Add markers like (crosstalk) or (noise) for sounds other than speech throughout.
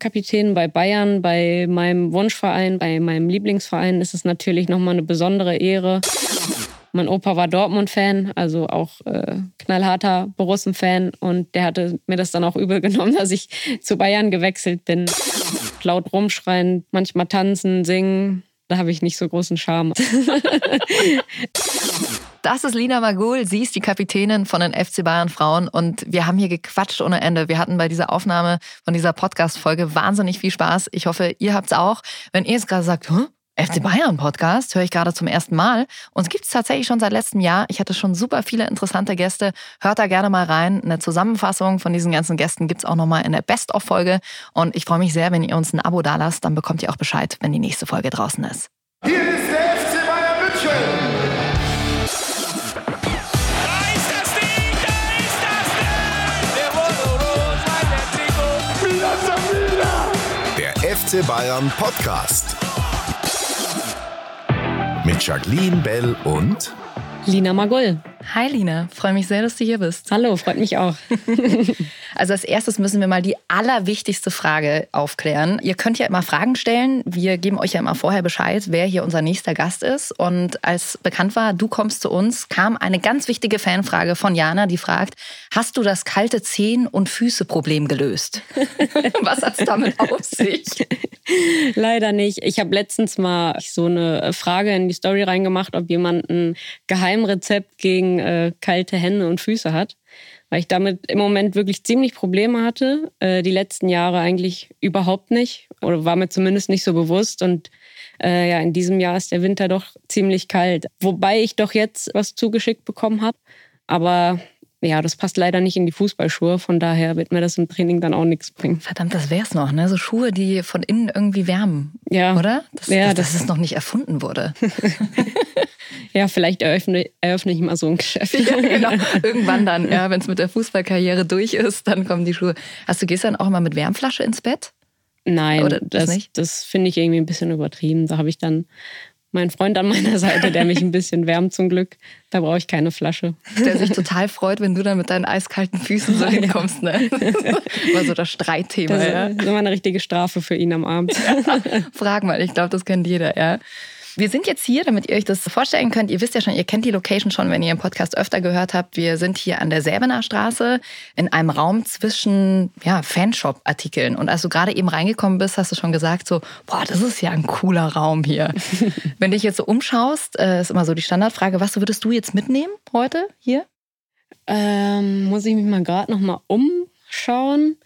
Kapitän bei Bayern, bei meinem Wunschverein, bei meinem Lieblingsverein ist es natürlich nochmal eine besondere Ehre. Mein Opa war Dortmund-Fan, also auch äh, knallharter Borussen-Fan. Und der hatte mir das dann auch übel genommen, (laughs) dass ich zu Bayern gewechselt bin. Laut rumschreien, manchmal tanzen, singen. Da habe ich nicht so großen Charme. (laughs) Das ist Lina Magul. Sie ist die Kapitänin von den FC Bayern Frauen. Und wir haben hier gequatscht ohne Ende. Wir hatten bei dieser Aufnahme von dieser Podcast-Folge wahnsinnig viel Spaß. Ich hoffe, ihr habt es auch. Wenn ihr jetzt gerade sagt, Hä? FC Bayern Podcast höre ich gerade zum ersten Mal. Uns gibt es tatsächlich schon seit letztem Jahr. Ich hatte schon super viele interessante Gäste. Hört da gerne mal rein. Eine Zusammenfassung von diesen ganzen Gästen gibt es auch nochmal in der Best-of-Folge. Und ich freue mich sehr, wenn ihr uns ein Abo dalasst. Dann bekommt ihr auch Bescheid, wenn die nächste Folge draußen ist. Hier ist FC Bayern Podcast. Mit Jacqueline Bell und Lina Magul. Hi Lina, freue mich sehr, dass du hier bist. Hallo, freut mich auch. (laughs) (laughs) Also als erstes müssen wir mal die allerwichtigste Frage aufklären. Ihr könnt ja immer Fragen stellen. Wir geben euch ja immer vorher Bescheid, wer hier unser nächster Gast ist. Und als bekannt war, du kommst zu uns, kam eine ganz wichtige Fanfrage von Jana, die fragt, hast du das kalte Zehen- und Füße-Problem gelöst? (laughs) Was hat es damit auf sich? Leider nicht. Ich habe letztens mal so eine Frage in die Story reingemacht, ob jemand ein Geheimrezept gegen äh, kalte Hände und Füße hat, weil ich damit im Moment wirklich ziemlich Probleme hatte. Äh, die letzten Jahre eigentlich überhaupt nicht oder war mir zumindest nicht so bewusst und äh, ja, in diesem Jahr ist der Winter doch ziemlich kalt, wobei ich doch jetzt was zugeschickt bekommen habe, aber ja, das passt leider nicht in die Fußballschuhe. Von daher wird mir das im Training dann auch nichts bringen. Verdammt, das wär's noch, ne? So Schuhe, die von innen irgendwie wärmen. Ja. Oder? Das, Ja, das, dass das- es noch nicht erfunden wurde. (laughs) Ja, vielleicht eröffne, eröffne ich mal so ein Geschäft. ja, genau. (laughs) Irgendwann dann, ja, wenn es mit der Fußballkarriere durch ist, dann kommen die Schuhe. Hast du gehst dann auch immer mit Wärmflasche ins Bett? Nein, Oder das das, das finde ich irgendwie ein bisschen übertrieben. Da habe ich dann meinen Freund an meiner Seite, der mich ein bisschen wärmt zum Glück. Da brauche ich keine Flasche. Der sich total freut, wenn du dann mit deinen eiskalten Füßen so (laughs) hinkommst. Ne? (laughs) War so das Streitthema. Das ja. ist immer eine richtige Strafe für ihn am Abend. (laughs) Frag mal, ich glaube, das kennt jeder, ja. Wir sind jetzt hier, damit ihr euch das vorstellen könnt. Ihr wisst ja schon, ihr kennt die Location schon, wenn ihr im Podcast öfter gehört habt. Wir sind hier an der Säbener Straße in einem Raum zwischen ja, Fanshop-Artikeln. Und als du gerade eben reingekommen bist, hast du schon gesagt, so, boah, das ist ja ein cooler Raum hier. (laughs) wenn dich jetzt so umschaust, äh, ist immer so die Standardfrage, was würdest du jetzt mitnehmen heute hier? Ähm, muss ich mich mal gerade noch mal umschauen.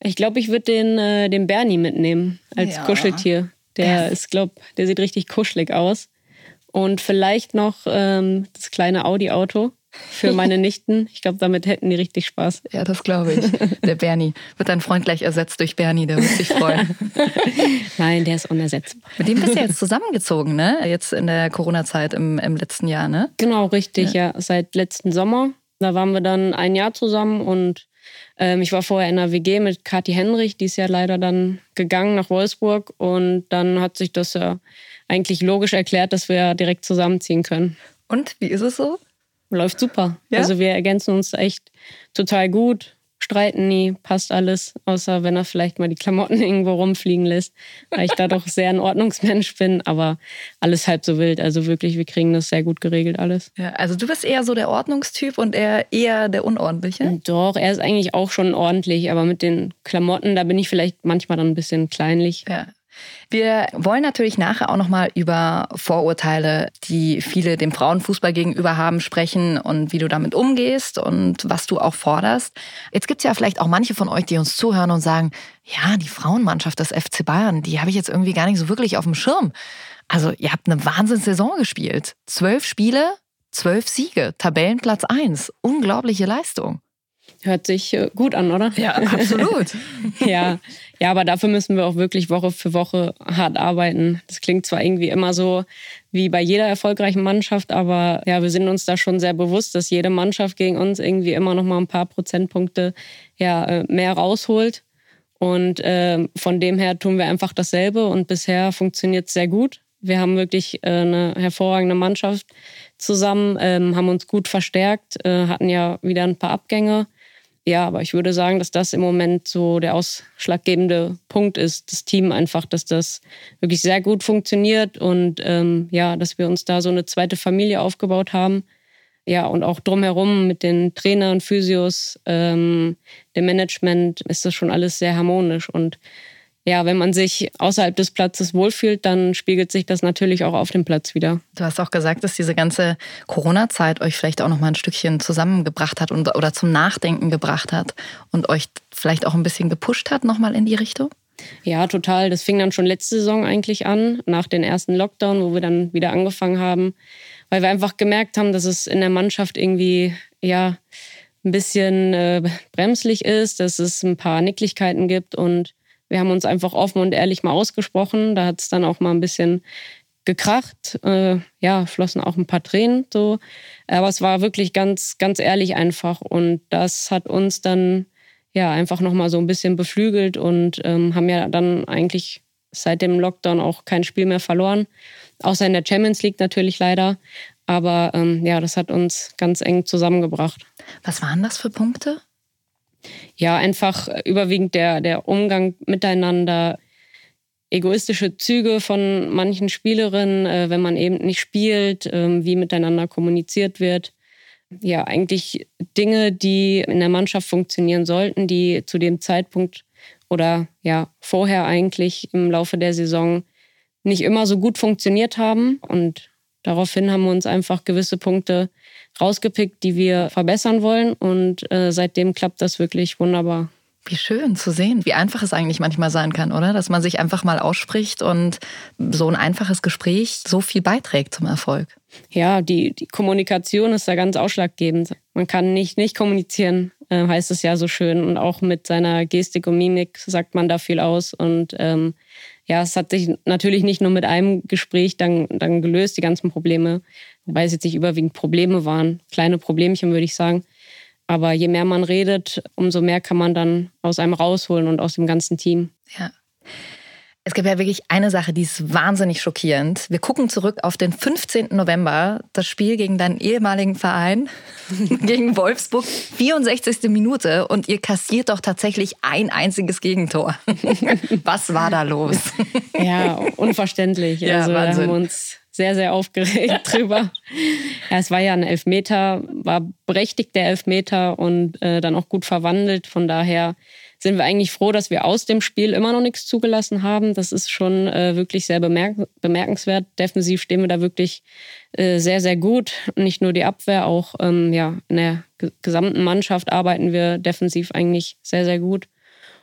Ich glaube, ich würde den, äh, den Bernie mitnehmen als Ja. Kuscheltier. Der Der- ist, glaub, der sieht richtig kuschelig aus. Und vielleicht noch ähm, das kleine Audi-Auto für (laughs) meine Nichten. Ich glaube, damit hätten die richtig Spaß. Ja, das glaube ich. Der Bernie. Wird dein Freund gleich ersetzt durch Bernie, der wird sich freuen. (laughs) Nein, der ist unersetzbar. Mit dem bist du jetzt zusammengezogen, ne? Jetzt in der Corona-Zeit im, im letzten Jahr, ne? Genau, richtig, ja. Seit letzten Sommer. Da waren wir dann ein Jahr zusammen und ähm, ich war vorher in einer WG mit Kathi Henrich, die ist ja leider dann gegangen nach Wolfsburg und dann hat sich das ja eigentlich logisch erklärt, dass wir direkt zusammenziehen können. Und wie ist es so? Läuft super. Ja? Also wir ergänzen uns echt total gut, streiten nie, passt alles, außer wenn er vielleicht mal die Klamotten (laughs) irgendwo rumfliegen lässt, weil ich da doch sehr ein Ordnungsmensch bin, aber alles halb so wild. Also wirklich, wir kriegen das sehr gut geregelt alles. Ja, also du bist eher so der Ordnungstyp und er eher der Unordentliche. Doch, er ist eigentlich auch schon ordentlich, aber mit den Klamotten, da bin ich vielleicht manchmal dann ein bisschen kleinlich. Ja. Wir wollen natürlich nachher auch nochmal über Vorurteile, die viele dem Frauenfußball gegenüber haben, sprechen und wie du damit umgehst und was du auch forderst. Jetzt gibt es ja vielleicht auch manche von euch, die uns zuhören und sagen, ja, die Frauenmannschaft des FC Bayern, die habe ich jetzt irgendwie gar nicht so wirklich auf dem Schirm. Also ihr habt eine Wahnsinnssaison gespielt. Zwölf Spiele, zwölf Siege, Tabellenplatz eins. Unglaubliche Leistung. Hört sich äh, gut an, oder? Ja, absolut. (laughs) ja. ja, aber dafür müssen wir auch wirklich Woche für Woche hart arbeiten. Das klingt zwar irgendwie immer so wie bei jeder erfolgreichen Mannschaft, aber ja, wir sind uns da schon sehr bewusst, dass jede Mannschaft gegen uns irgendwie immer noch mal ein paar Prozentpunkte ja, äh, mehr rausholt. Und äh, von dem her tun wir einfach dasselbe und bisher funktioniert es sehr gut. Wir haben wirklich äh, eine hervorragende Mannschaft zusammen, ähm, haben uns gut verstärkt, äh, hatten ja wieder ein paar Abgänge. Ja, aber ich würde sagen, dass das im Moment so der ausschlaggebende Punkt ist, das Team einfach, dass das wirklich sehr gut funktioniert und ähm, ja, dass wir uns da so eine zweite Familie aufgebaut haben. Ja, und auch drumherum mit den Trainern, Physios, ähm, dem Management ist das schon alles sehr harmonisch und ja, wenn man sich außerhalb des Platzes wohlfühlt, dann spiegelt sich das natürlich auch auf dem Platz wieder. Du hast auch gesagt, dass diese ganze Corona-Zeit euch vielleicht auch noch mal ein Stückchen zusammengebracht hat und, oder zum Nachdenken gebracht hat und euch vielleicht auch ein bisschen gepusht hat, noch mal in die Richtung? Ja, total. Das fing dann schon letzte Saison eigentlich an, nach dem ersten Lockdown, wo wir dann wieder angefangen haben, weil wir einfach gemerkt haben, dass es in der Mannschaft irgendwie, ja, ein bisschen äh, bremslich ist, dass es ein paar Nicklichkeiten gibt und wir haben uns einfach offen und ehrlich mal ausgesprochen. Da hat es dann auch mal ein bisschen gekracht. Äh, ja, flossen auch ein paar Tränen so. Aber es war wirklich ganz, ganz ehrlich einfach. Und das hat uns dann ja einfach nochmal so ein bisschen beflügelt und ähm, haben ja dann eigentlich seit dem Lockdown auch kein Spiel mehr verloren. Außer in der Champions League natürlich leider. Aber ähm, ja, das hat uns ganz eng zusammengebracht. Was waren das für Punkte? Ja, einfach überwiegend der, der Umgang miteinander, egoistische Züge von manchen Spielerinnen, äh, wenn man eben nicht spielt, äh, wie miteinander kommuniziert wird. Ja, eigentlich Dinge, die in der Mannschaft funktionieren sollten, die zu dem Zeitpunkt oder ja, vorher eigentlich im Laufe der Saison nicht immer so gut funktioniert haben. Und daraufhin haben wir uns einfach gewisse Punkte rausgepickt, die wir verbessern wollen. Und äh, seitdem klappt das wirklich wunderbar. Wie schön zu sehen, wie einfach es eigentlich manchmal sein kann, oder? Dass man sich einfach mal ausspricht und so ein einfaches Gespräch so viel beiträgt zum Erfolg. Ja, die, die Kommunikation ist da ganz ausschlaggebend. Man kann nicht nicht kommunizieren, äh, heißt es ja so schön. Und auch mit seiner Gestik und Mimik sagt man da viel aus. Und ähm, ja, es hat sich natürlich nicht nur mit einem Gespräch dann, dann gelöst, die ganzen Probleme, wobei es jetzt nicht überwiegend Probleme waren, kleine Problemchen würde ich sagen. Aber je mehr man redet, umso mehr kann man dann aus einem rausholen und aus dem ganzen Team. Ja. Es gibt ja wirklich eine Sache, die ist wahnsinnig schockierend. Wir gucken zurück auf den 15. November, das Spiel gegen deinen ehemaligen Verein, (laughs) gegen Wolfsburg, 64. Minute und ihr kassiert doch tatsächlich ein einziges Gegentor. (laughs) Was war da los? (laughs) Ja, unverständlich. Ja, also Wahnsinn. wir haben uns sehr, sehr aufgeregt drüber. Ja, es war ja ein Elfmeter, war berechtigt der Elfmeter und äh, dann auch gut verwandelt. Von daher sind wir eigentlich froh, dass wir aus dem Spiel immer noch nichts zugelassen haben. Das ist schon äh, wirklich sehr bemerk bemerkenswert. Defensiv stehen wir da wirklich äh, sehr, sehr gut. Nicht nur die Abwehr, auch ähm, ja, in der gesamten Mannschaft arbeiten wir defensiv eigentlich sehr, sehr gut.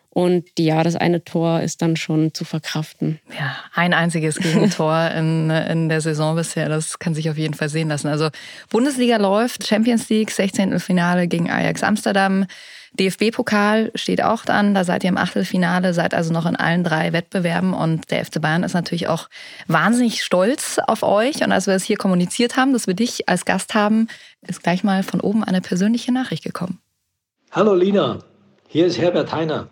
Und ja, das eine Tor ist dann schon zu verkraften. Ja, ein einziges Gegentor (laughs) in, in der Saison bisher, das kann sich auf jeden Fall sehen lassen. Also Bundesliga läuft, Champions League, 16. Finale gegen Ajax Amsterdam. DFB-Pokal steht auch an, da seid ihr im Achtelfinale, seid also noch in allen drei Wettbewerben und der FC Bayern ist natürlich auch wahnsinnig stolz auf euch. Und als wir es hier kommuniziert haben, dass wir dich als Gast haben, ist gleich mal von oben eine persönliche Nachricht gekommen. Hallo Lina, hier ist Herbert Heiner.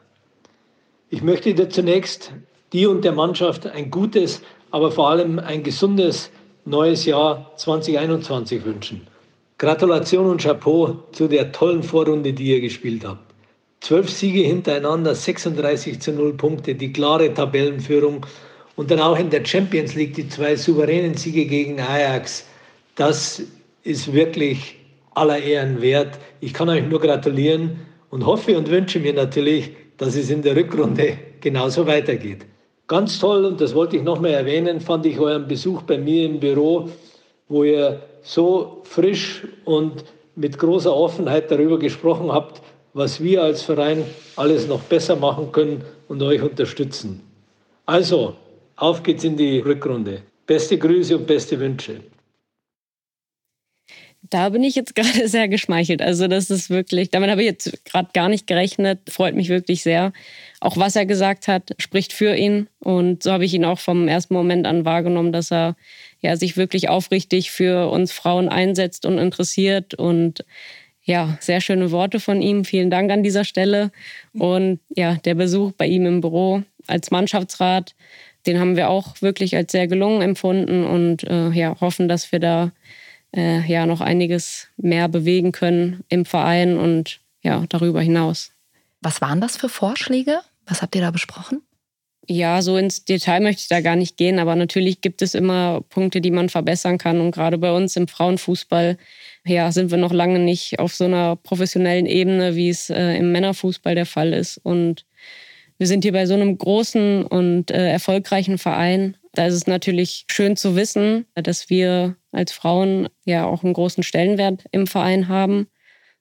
Ich möchte dir zunächst dir und der Mannschaft ein gutes, aber vor allem ein gesundes neues Jahr 2021 wünschen. Gratulation und Chapeau zu der tollen Vorrunde, die ihr gespielt habt. Zwölf Siege hintereinander, 36 zu 0 Punkte, die klare Tabellenführung und dann auch in der Champions League die zwei souveränen Siege gegen Ajax. Das ist wirklich aller Ehren wert. Ich kann euch nur gratulieren und hoffe und wünsche mir natürlich, dass es in der Rückrunde genauso weitergeht. Ganz toll, und das wollte ich nochmal erwähnen, fand ich euren Besuch bei mir im Büro, wo ihr so frisch und mit großer Offenheit darüber gesprochen habt, was wir als Verein alles noch besser machen können und euch unterstützen. Also, auf geht's in die Rückrunde. Beste Grüße und beste Wünsche. Da bin ich jetzt (laughs) gerade sehr geschmeichelt. Also das ist wirklich, damit habe ich jetzt gerade gar nicht gerechnet. Freut mich wirklich sehr. Auch was er gesagt hat, spricht für ihn. Und so habe ich ihn auch vom ersten Moment an wahrgenommen, dass er ja, sich wirklich aufrichtig für uns Frauen einsetzt und interessiert. Und ja, sehr schöne Worte von ihm. Vielen Dank an dieser Stelle. Und ja, der Besuch bei ihm im Büro als Mannschaftsrat, den haben wir auch wirklich als sehr gelungen empfunden und äh, ja, hoffen, dass wir da äh, ja noch einiges mehr bewegen können im Verein und ja, darüber hinaus. Was waren das für Vorschläge? Was habt ihr da besprochen? Ja, so ins Detail möchte ich da gar nicht gehen, aber natürlich gibt es immer Punkte, die man verbessern kann. Und gerade bei uns im Frauenfußball ja, sind wir noch lange nicht auf so einer professionellen Ebene, wie es äh, im Männerfußball der Fall ist. Und wir sind hier bei so einem großen und äh, erfolgreichen Verein. Da ist es natürlich schön zu wissen, dass wir als Frauen ja auch einen großen Stellenwert im Verein haben.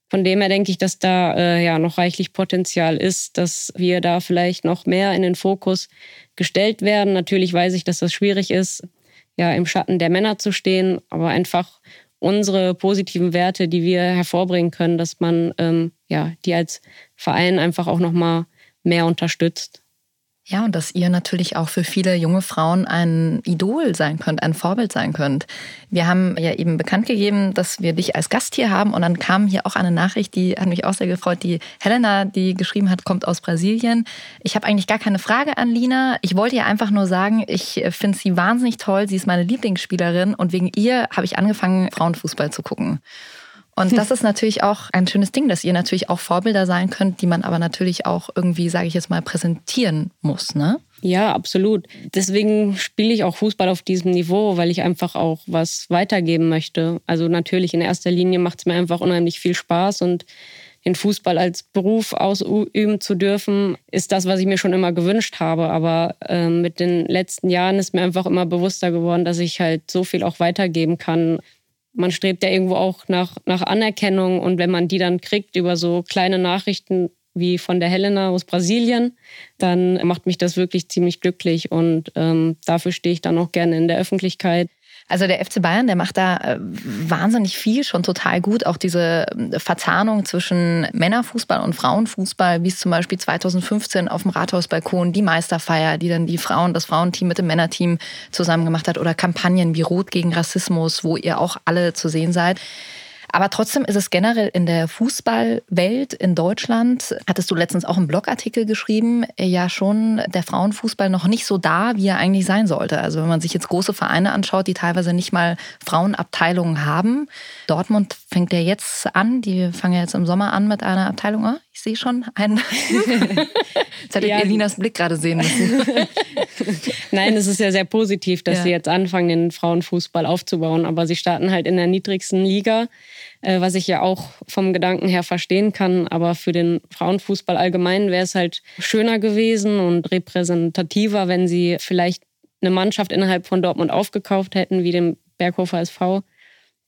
Von dem her denke ich, dass da äh, ja noch reichlich Potenzial ist, dass wir da vielleicht noch mehr in den Fokus gestellt werden. Natürlich weiß ich, dass das schwierig ist, ja im Schatten der Männer zu stehen, aber einfach unsere positiven Werte, die wir hervorbringen können, dass man ähm, ja die als Verein einfach auch noch mal mehr unterstützt. Ja, und dass ihr natürlich auch für viele junge Frauen ein Idol sein könnt, ein Vorbild sein könnt. Wir haben ja eben bekannt gegeben, dass wir dich als Gast hier haben und dann kam hier auch eine Nachricht, die hat mich auch sehr gefreut. Die Helena, die geschrieben hat, kommt aus Brasilien. Ich habe eigentlich gar keine Frage an Lina. Ich wollte ihr einfach nur sagen, ich finde sie wahnsinnig toll. Sie ist meine Lieblingsspielerin und wegen ihr habe ich angefangen, Frauenfußball zu gucken. Und das ist natürlich auch ein schönes Ding, dass ihr natürlich auch Vorbilder sein könnt, die man aber natürlich auch irgendwie, sage ich jetzt mal, präsentieren muss, ne? Ja, absolut. Deswegen spiele ich auch Fußball auf diesem Niveau, weil ich einfach auch was weitergeben möchte. Also natürlich in erster Linie macht es mir einfach unheimlich viel Spaß und den Fußball als Beruf ausüben zu dürfen, ist das, was ich mir schon immer gewünscht habe. Aber äh, mit den letzten Jahren ist mir einfach immer bewusster geworden, dass ich halt so viel auch weitergeben kann man strebt ja irgendwo auch nach, nach Anerkennung und wenn man die dann kriegt über so kleine Nachrichten wie von der Helena aus Brasilien, dann macht mich das wirklich ziemlich glücklich und ähm, dafür stehe ich dann auch gerne in der Öffentlichkeit. Also der FC Bayern, der macht da äh, wahnsinnig viel, schon total gut. Auch diese äh, Verzahnung zwischen Männerfußball und Frauenfußball, wie es zum Beispiel 2015 auf dem Rathausbalkon die Meisterfeier, die dann die Frauen, das Frauenteam mit dem Männerteam zusammen gemacht hat, oder Kampagnen wie Rot gegen Rassismus, wo ihr auch alle zu sehen seid. Aber trotzdem ist es generell in der Fußballwelt in Deutschland, hattest du letztens auch einen Blogartikel geschrieben, ja schon der Frauenfußball noch nicht so da, wie er eigentlich sein sollte. Also wenn man sich jetzt große Vereine anschaut, die teilweise nicht mal Frauenabteilungen haben. Dortmund fängt ja jetzt an, die fangen ja jetzt im Sommer an mit einer Abteilung. Oh, ich sehe schon einen. (laughs) jetzt hätte ja. Elinas Blick gerade sehen müssen. (laughs) Nein, es ist ja sehr positiv, dass ja. sie jetzt anfangen, den Frauenfußball aufzubauen. Aber sie starten halt in der niedrigsten Liga. Äh, was ich ja auch vom Gedanken her verstehen kann. Aber für den Frauenfußball allgemein wäre es halt schöner gewesen und repräsentativer, wenn sie vielleicht eine Mannschaft innerhalb von Dortmund aufgekauft hätten, wie dem Berghofer SV,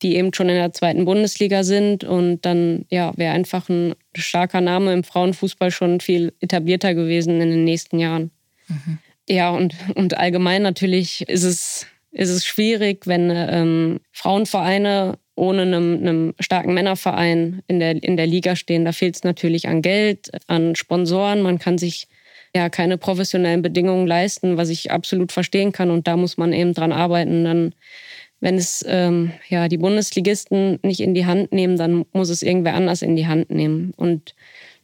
die eben schon in der zweiten Bundesliga sind. Und dann ja, wäre einfach ein starker Name im Frauenfußball schon viel etablierter gewesen in den nächsten Jahren. Mhm. Ja, und, und allgemein natürlich ist es, ist es schwierig, wenn ähm, Frauenvereine ohne einem, einem starken Männerverein in der, in der Liga stehen. Da fehlt es natürlich an Geld, an Sponsoren. Man kann sich ja keine professionellen Bedingungen leisten, was ich absolut verstehen kann. Und da muss man eben dran arbeiten. Dann, wenn es ähm, ja die Bundesligisten nicht in die Hand nehmen, dann muss es irgendwer anders in die Hand nehmen. Und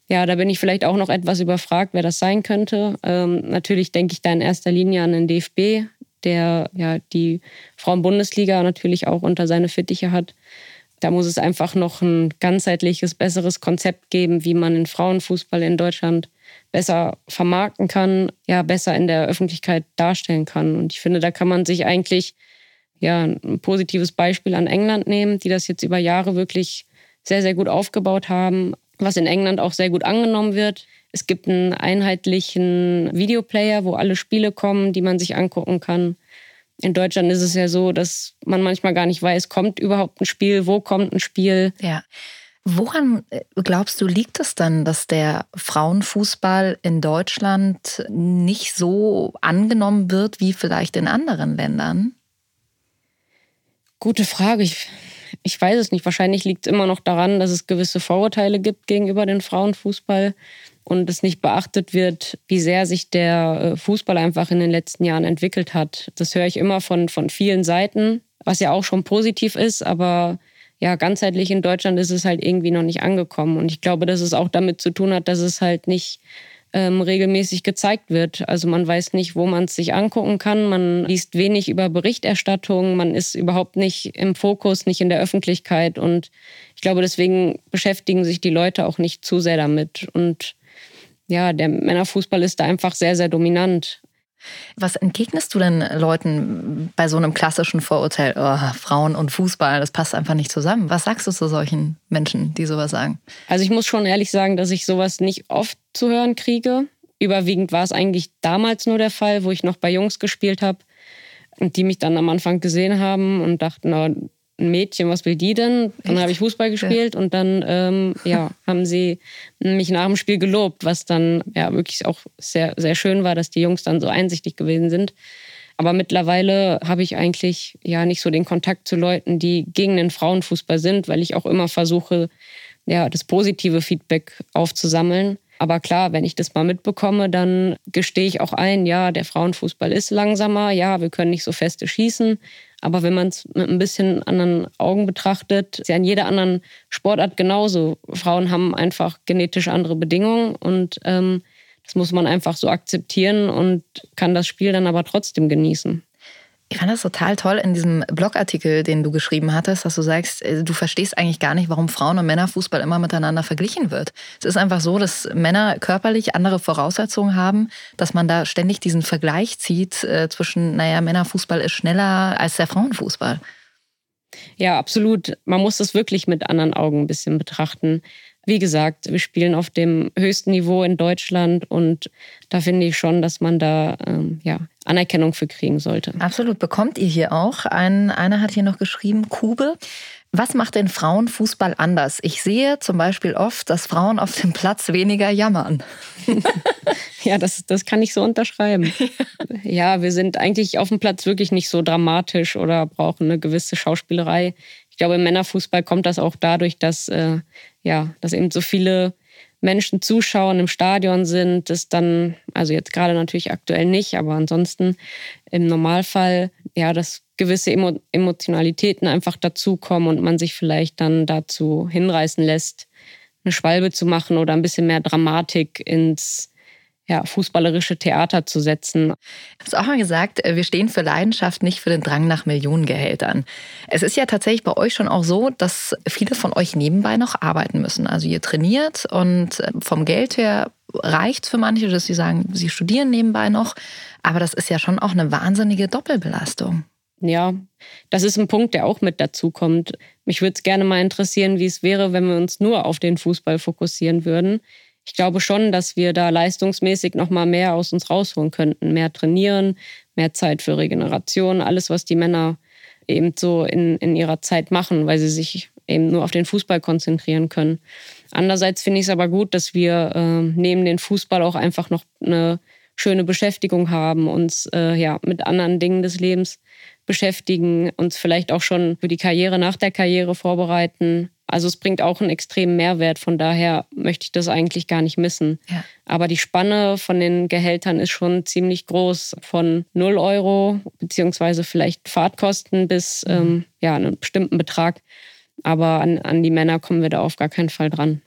ja, da bin ich vielleicht auch noch etwas überfragt, wer das sein könnte. Ähm, natürlich denke ich da in erster Linie an den DFB, der ja die Frauenbundesliga natürlich auch unter seine Fittiche hat. Da muss es einfach noch ein ganzheitliches, besseres Konzept geben, wie man den Frauenfußball in Deutschland besser vermarkten kann, ja, besser in der Öffentlichkeit darstellen kann. Und ich finde, da kann man sich eigentlich ja, ein positives Beispiel an England nehmen, die das jetzt über Jahre wirklich sehr, sehr gut aufgebaut haben, was in England auch sehr gut angenommen wird. Es gibt einen einheitlichen Videoplayer, wo alle Spiele kommen, die man sich angucken kann. In Deutschland ist es ja so, dass man manchmal gar nicht weiß, kommt überhaupt ein Spiel, wo kommt ein Spiel. Ja. Woran äh, glaubst du, liegt es dann, dass der Frauenfußball in Deutschland nicht so angenommen wird wie vielleicht in anderen Ländern? Gute Frage. Ich, ich weiß es nicht. Wahrscheinlich liegt es immer noch daran, dass es gewisse Vorurteile gibt gegenüber dem Frauenfußball und es nicht beachtet wird, wie sehr sich der äh, Fußball einfach in den letzten Jahren entwickelt hat. Das höre ich immer von, von vielen Seiten, was ja auch schon positiv ist, aber ja, ganzheitlich in Deutschland ist es halt irgendwie noch nicht angekommen. Und ich glaube, dass es auch damit zu tun hat, dass es halt nicht ähm, regelmäßig gezeigt wird. Also man weiß nicht, wo man es sich angucken kann. Man liest wenig über Berichterstattung. Man ist überhaupt nicht im Fokus, nicht in der Öffentlichkeit. Und ich glaube, deswegen beschäftigen sich die Leute auch nicht zu sehr damit. Und ja, der Männerfußball ist da einfach sehr, sehr dominant. Was entgegnest du denn Leuten bei so einem klassischen Vorurteil, oh, Frauen und Fußball, das passt einfach nicht zusammen? Was sagst du zu solchen Menschen, die sowas sagen? Also ich muss schon ehrlich sagen, dass ich sowas nicht oft zu hören kriege. Überwiegend war es eigentlich damals nur der Fall, wo ich noch bei Jungs gespielt habe und die mich dann am Anfang gesehen haben und dachten, na, ein Mädchen, was will die denn? Dann habe ich Fußball gespielt ja. und dann ähm, ja, haben sie mich nach dem Spiel gelobt, was dann ja wirklich auch sehr, sehr schön war, dass die Jungs dann so einsichtig gewesen sind. Aber mittlerweile habe ich eigentlich ja nicht so den Kontakt zu Leuten, die gegen den Frauenfußball sind, weil ich auch immer versuche, ja, das positive Feedback aufzusammeln. Aber klar, wenn ich das mal mitbekomme, dann gestehe ich auch ein, ja, der Frauenfußball ist langsamer, ja, wir können nicht so feste schießen. Aber wenn man es mit ein bisschen anderen Augen betrachtet, ist ja in jeder anderen Sportart genauso. Frauen haben einfach genetisch andere Bedingungen und ähm, das muss man einfach so akzeptieren und kann das Spiel dann aber trotzdem genießen. Ich fand das total toll in diesem Blogartikel, den du geschrieben hattest, dass du sagst, äh, du verstehst eigentlich gar nicht, warum Frauen- und Männerfußball immer miteinander verglichen wird. Es ist einfach so, dass Männer körperlich andere Voraussetzungen haben, dass man da ständig diesen Vergleich zieht äh, zwischen, naja, Männerfußball ist schneller als der Frauenfußball. Ja, absolut. Man muss das wirklich mit anderen Augen ein bisschen betrachten. Wie gesagt, wir spielen auf dem höchsten Niveau in Deutschland und da finde ich schon, dass man da ähm, ja, Anerkennung für kriegen sollte. Absolut, bekommt ihr hier auch. Ein, einer hat hier noch geschrieben, Kube. Was macht den Frauenfußball anders? Ich sehe zum Beispiel oft, dass Frauen auf dem Platz weniger jammern. (laughs) ja, das, das kann ich so unterschreiben. (laughs) ja, wir sind eigentlich auf dem Platz wirklich nicht so dramatisch oder brauchen eine gewisse Schauspielerei. Ich glaube, im Männerfußball kommt das auch dadurch, dass äh, ja, dass eben so viele Menschen zuschauen im Stadion sind, das dann, also jetzt gerade natürlich aktuell nicht, aber ansonsten im Normalfall, ja, dass gewisse Emo Emotionalitäten einfach dazukommen und man sich vielleicht dann dazu hinreißen lässt, eine Schwalbe zu machen oder ein bisschen mehr Dramatik ins ja, fußballerische Theater zu setzen. Du hast auch mal gesagt, äh, wir stehen für Leidenschaft, nicht für den Drang nach Millionengehältern. Es ist ja tatsächlich bei euch schon auch so, dass viele von euch nebenbei noch arbeiten müssen. Also ihr trainiert und äh, vom Geld her reicht es für manche, dass sie sagen, sie studieren nebenbei noch. Aber das ist ja schon auch eine wahnsinnige Doppelbelastung. Ja, das ist ein Punkt, der auch mit dazu kommt. Mich würde es gerne mal interessieren, wie es wäre, wenn wir uns nur auf den Fußball fokussieren würden ich glaube schon, dass wir da leistungsmäßig noch mal mehr aus uns rausholen könnten. Mehr trainieren, mehr Zeit für Regeneration, alles, was die Männer eben so in, in ihrer Zeit machen, weil sie sich eben nur auf den Fußball konzentrieren können. Andererseits finde ich es aber gut, dass wir äh, neben den Fußball auch einfach noch eine schöne Beschäftigung haben, uns äh, ja mit anderen Dingen des Lebens beschäftigen, uns vielleicht auch schon für die Karriere nach der Karriere vorbereiten. Also es bringt auch einen extremen Mehrwert. Von daher möchte ich das eigentlich gar nicht missen. Ja. Aber die Spanne von den Gehältern ist schon ziemlich groß. Von 0 Euro beziehungsweise vielleicht Fahrtkosten bis mhm. ähm, ja, einen bestimmten Betrag. Aber an, an die Männer kommen wir da auf gar keinen Fall dran.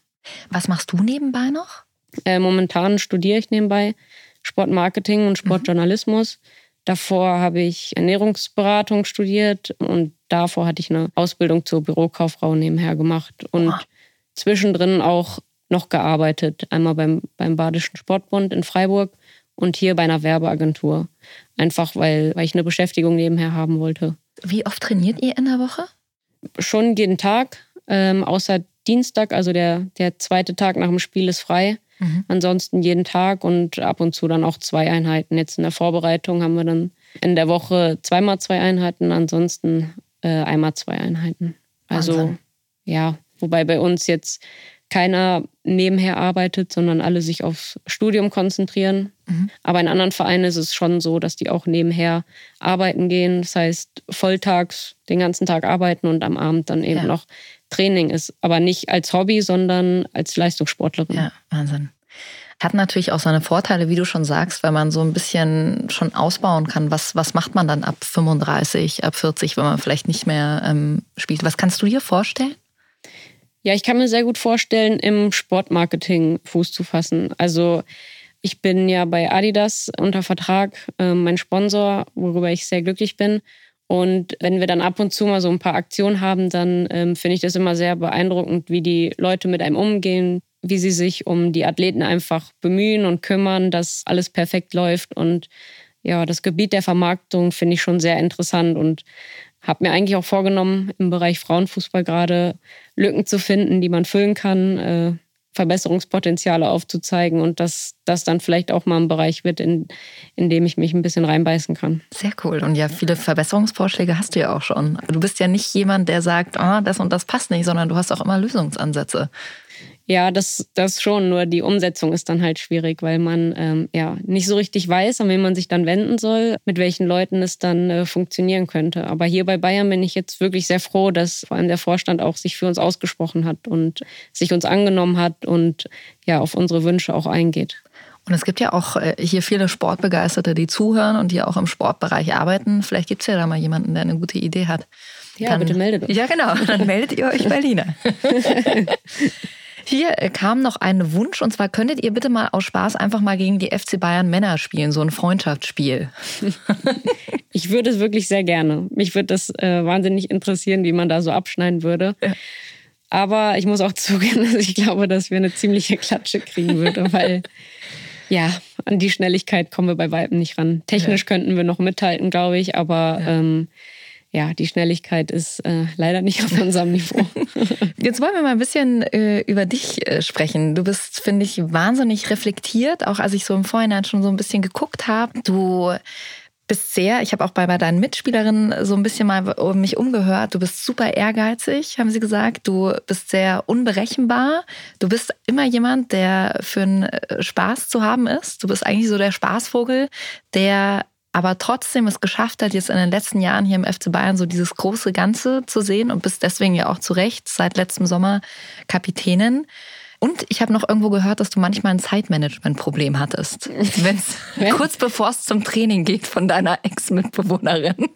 Was machst du nebenbei noch? Äh, momentan studiere ich nebenbei Sportmarketing und mhm. Sportjournalismus. Mhm. Davor habe ich Ernährungsberatung studiert und davor hatte ich eine Ausbildung zur Bürokauffrau nebenher gemacht und oh. zwischendrin auch noch gearbeitet. Einmal beim, beim Badischen Sportbund in Freiburg und hier bei einer Werbeagentur. Einfach weil, weil ich eine Beschäftigung nebenher haben wollte. Wie oft trainiert ihr in der Woche? Schon jeden Tag, ähm, außer Dienstag, also der, der zweite Tag nach dem Spiel ist frei. Mhm. Ansonsten jeden Tag und ab und zu dann auch zwei Einheiten. Jetzt in der Vorbereitung haben wir dann in der Woche zweimal zwei Einheiten, ansonsten äh, einmal zwei Einheiten. Also Wahnsinn. ja, wobei bei uns jetzt keiner nebenher arbeitet, sondern alle sich aufs Studium konzentrieren. Mhm. Aber in anderen Vereinen ist es schon so, dass die auch nebenher arbeiten gehen. Das heißt, volltags den ganzen Tag arbeiten und am Abend dann eben ja. noch Training ist. Aber nicht als Hobby, sondern als Leistungssportlerin. Ja, Wahnsinn. Hat natürlich auch seine Vorteile, wie du schon sagst, weil man so ein bisschen schon ausbauen kann. Was, was macht man dann ab 35, ab 40, wenn man vielleicht nicht mehr ähm, spielt? Was kannst du dir vorstellen? Ja, ich kann mir sehr gut vorstellen, im Sportmarketing Fuß zu fassen. Also Ich bin ja bei Adidas unter Vertrag, äh, mein Sponsor, worüber ich sehr glücklich bin. Und wenn wir dann ab und zu mal so ein paar Aktionen haben, dann ähm, finde ich das immer sehr beeindruckend, wie die Leute mit einem umgehen, wie sie sich um die Athleten einfach bemühen und kümmern, dass alles perfekt läuft. Und ja, das Gebiet der Vermarktung finde ich schon sehr interessant und habe mir eigentlich auch vorgenommen, im Bereich Frauenfußball gerade Lücken zu finden, die man füllen kann, äh, Verbesserungspotenziale aufzuzeigen und dass das dann vielleicht auch mal ein Bereich wird, in, in dem ich mich ein bisschen reinbeißen kann. Sehr cool. Und ja, viele Verbesserungsvorschläge hast du ja auch schon. Du bist ja nicht jemand, der sagt, oh, das und das passt nicht, sondern du hast auch immer Lösungsansätze. Ja, das, das schon. Nur die Umsetzung ist dann halt schwierig, weil man ähm, ja nicht so richtig weiß, an wen man sich dann wenden soll, mit welchen Leuten es dann äh, funktionieren könnte. Aber hier bei Bayern bin ich jetzt wirklich sehr froh, dass vor allem der Vorstand auch sich für uns ausgesprochen hat und sich uns angenommen hat und ja auf unsere Wünsche auch eingeht. Und es gibt ja auch äh, hier viele Sportbegeisterte, die zuhören und die auch im Sportbereich arbeiten. Vielleicht gibt es ja da mal jemanden, der eine gute Idee hat. Ja, dann, bitte meldet euch. Ja, genau. Dann meldet ihr euch bei Lina. (laughs) Hier äh, kam noch ein Wunsch und zwar könntet ihr bitte mal aus Spaß einfach mal gegen die FC Bayern Männer spielen, so ein Freundschaftsspiel. (laughs) ich würde es wirklich sehr gerne. Mich würde das äh, wahnsinnig interessieren, wie man da so abschneiden würde. Ja. Aber ich muss auch (laughs) zugeben, dass ich glaube, dass wir eine ziemliche Klatsche kriegen würden, weil ja, an die Schnelligkeit kommen wir bei Weitem nicht ran. Technisch ja. könnten wir noch mithalten, glaube ich, aber ja. ähm, ja, die Schnelligkeit ist äh, leider nicht auf unserem Niveau. (laughs) Jetzt wollen wir mal ein bisschen äh, über dich äh, sprechen. Du bist, finde ich, wahnsinnig reflektiert, auch als ich so im Vorhinein schon so ein bisschen geguckt habe. Du bist sehr, ich habe auch bei, bei deinen Mitspielerinnen so ein bisschen mal mich umgehört. Du bist super ehrgeizig, haben sie gesagt. Du bist sehr unberechenbar. Du bist immer jemand, der für einen äh, Spaß zu haben ist. Du bist eigentlich so der Spaßvogel, der aber trotzdem es geschafft hat, jetzt in den letzten Jahren hier im FC Bayern so dieses große Ganze zu sehen und bist deswegen ja auch zu Recht seit letztem Sommer Kapitänin. Und ich habe noch irgendwo gehört, dass du manchmal ein Zeitmanagement-Problem hattest. (laughs) Wenn es kurz bevor es zum Training geht von deiner Ex-Mitbewohnerin.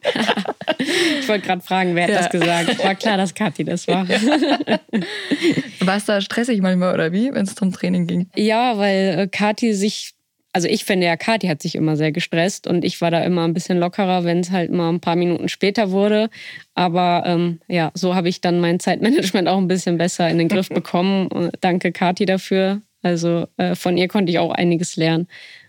ich wollte gerade fragen, wer hat ja. das gesagt? War klar, dass Kathi das war. War es da stressig manchmal oder wie, wenn es zum Training ging? Ja, weil äh, Kathi sich also ich finde ja, Kathi hat sich immer sehr gestresst und ich war da immer ein bisschen lockerer, wenn es halt mal ein paar Minuten später wurde. Aber ähm, ja, so habe ich dann mein Zeitmanagement (laughs) auch ein bisschen besser in den Griff (laughs) bekommen. Danke Kathi dafür. Also äh, von ihr konnte ich auch einiges lernen.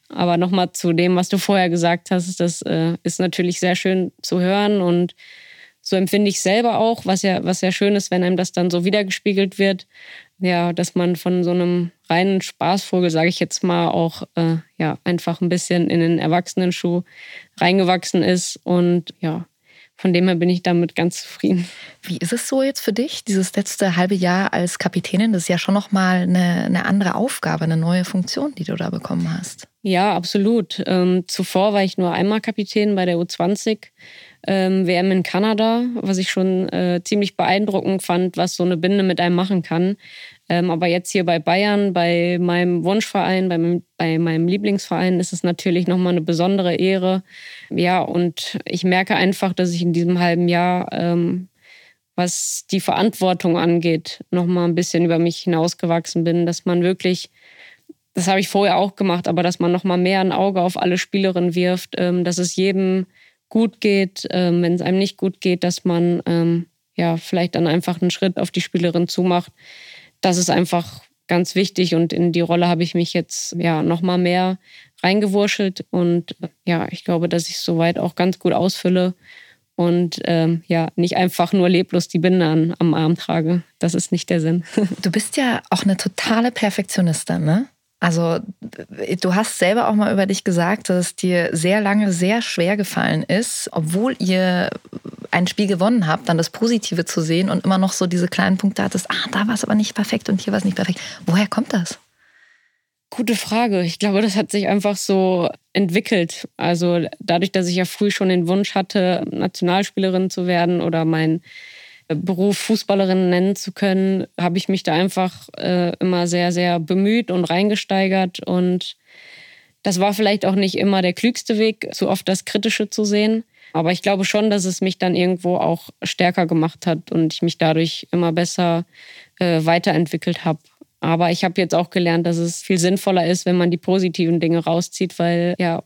Aber nochmal zu dem, was du vorher gesagt hast, das äh, ist natürlich sehr schön zu hören und so empfinde ich selber auch, was ja, was ja schön ist, wenn einem das dann so wiedergespiegelt wird ja, dass man von so einem reinen Spaßvogel, sage ich jetzt mal, auch äh, ja einfach ein bisschen in den Erwachsenenschuh reingewachsen ist und ja, von dem her bin ich damit ganz zufrieden. Wie ist es so jetzt für dich, dieses letzte halbe Jahr als Kapitänin? Das ist ja schon nochmal eine, eine andere Aufgabe, eine neue Funktion, die du da bekommen hast. Ja, absolut. Ähm, zuvor war ich nur einmal Kapitän bei der U20 ähm, WM in Kanada, was ich schon äh, ziemlich beeindruckend fand, was so eine Binde mit einem machen kann. Ähm, aber jetzt hier bei Bayern, bei meinem Wunschverein, bei meinem, bei meinem Lieblingsverein, ist es natürlich nochmal eine besondere Ehre. Ja, und ich merke einfach, dass ich in diesem halben Jahr, ähm, was die Verantwortung angeht, nochmal ein bisschen über mich hinausgewachsen bin, dass man wirklich das habe ich vorher auch gemacht, aber dass man noch mal mehr ein Auge auf alle Spielerinnen wirft, ähm, dass es jedem gut geht, ähm, wenn es einem nicht gut geht, dass man ähm, ja vielleicht dann einfach einen Schritt auf die Spielerin zumacht das ist einfach ganz wichtig und in die Rolle habe ich mich jetzt ja noch mal mehr reingewurschtelt und ja, ich glaube, dass ich soweit auch ganz gut ausfülle und ähm, ja, nicht einfach nur leblos die Binde an, am Arm trage. Das ist nicht der Sinn. (laughs) Du bist ja auch eine totale Perfektionistin, ne? Also du hast selber auch mal über dich gesagt, dass es dir sehr lange sehr schwer gefallen ist, obwohl ihr ein Spiel gewonnen habt, dann das Positive zu sehen und immer noch so diese kleinen Punkte hattest, ah, da war es aber nicht perfekt und hier war es nicht perfekt. Woher kommt das? Gute Frage. Ich glaube, das hat sich einfach so entwickelt. Also dadurch, dass ich ja früh schon den Wunsch hatte, Nationalspielerin zu werden oder mein Beruf Fußballerin nennen zu können, habe ich mich da einfach äh, immer sehr, sehr bemüht und reingesteigert. Und das war vielleicht auch nicht immer der klügste Weg, zu oft das Kritische zu sehen. Aber ich glaube schon, dass es mich dann irgendwo auch stärker gemacht hat und ich mich dadurch immer besser äh, weiterentwickelt habe. Aber ich habe jetzt auch gelernt, dass es viel sinnvoller ist, wenn man die positiven Dinge rauszieht, weil ja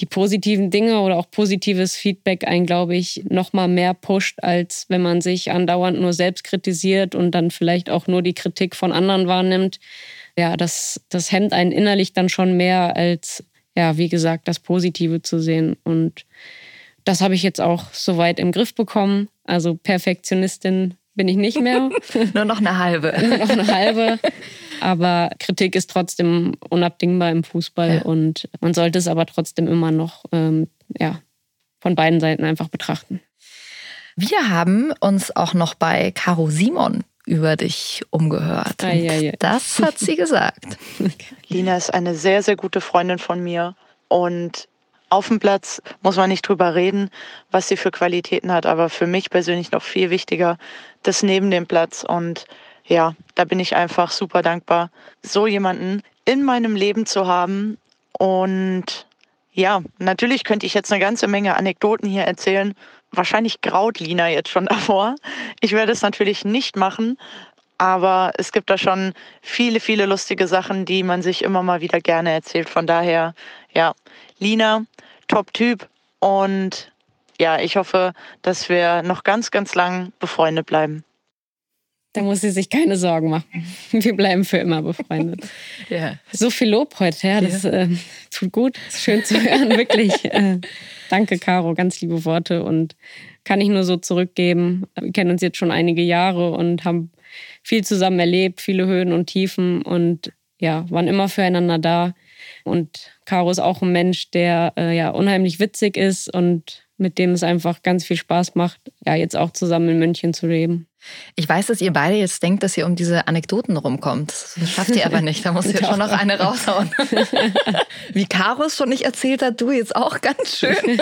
die positiven Dinge oder auch positives Feedback einen, glaube ich, noch mal mehr pusht, als wenn man sich andauernd nur selbst kritisiert und dann vielleicht auch nur die Kritik von anderen wahrnimmt. Ja, das, das hemmt einen innerlich dann schon mehr, als, ja, wie gesagt, das Positive zu sehen. Und das habe ich jetzt auch soweit im Griff bekommen. Also Perfektionistin bin ich nicht mehr. (laughs) Nur noch eine halbe. Nur noch eine halbe. Aber Kritik ist trotzdem unabdingbar im Fußball ja. und man sollte es aber trotzdem immer noch ähm, ja, von beiden Seiten einfach betrachten. Wir haben uns auch noch bei Caro Simon über dich umgehört. Ah, ja, ja. Das hat sie gesagt. (laughs) Lina ist eine sehr, sehr gute Freundin von mir und auf dem Platz muss man nicht drüber reden, was sie für Qualitäten hat, aber für mich persönlich noch viel wichtiger, das neben dem Platz und ja, da bin ich einfach super dankbar, so jemanden in meinem Leben zu haben. Und ja, natürlich könnte ich jetzt eine ganze Menge Anekdoten hier erzählen. Wahrscheinlich graut Lina jetzt schon (laughs) davor. Ich werde es natürlich nicht machen, aber es gibt da schon viele, viele lustige Sachen, die man sich immer mal wieder gerne erzählt. Von daher, ja, Lina, Top-Typ und ja, ich hoffe, dass wir noch ganz, ganz lang befreundet bleiben. Da muss sie sich keine Sorgen machen. (laughs) Wir bleiben für immer befreundet. (laughs) ja. So viel Lob heute, ja, das ja. äh, tut gut. Schön zu hören, wirklich. (laughs) Äh, danke, Caro, ganz liebe Worte und kann ich nur so zurückgeben. Wir kennen uns jetzt schon einige Jahre und haben viel zusammen erlebt, viele Höhen und Tiefen und ja, waren immer füreinander da. Und Caro ist auch ein Mensch, der äh, ja unheimlich witzig ist und mit dem es einfach ganz viel Spaß macht, ja, jetzt auch zusammen in München zu leben. Ich weiß, dass ihr beide jetzt denkt, dass ihr um diese Anekdoten rumkommt. Das schafft ihr aber nicht. Da muss (laughs) ihr schon noch eine raushauen. (laughs) Wie Caro es schon nicht erzählt hat, du jetzt auch ganz schön. (laughs)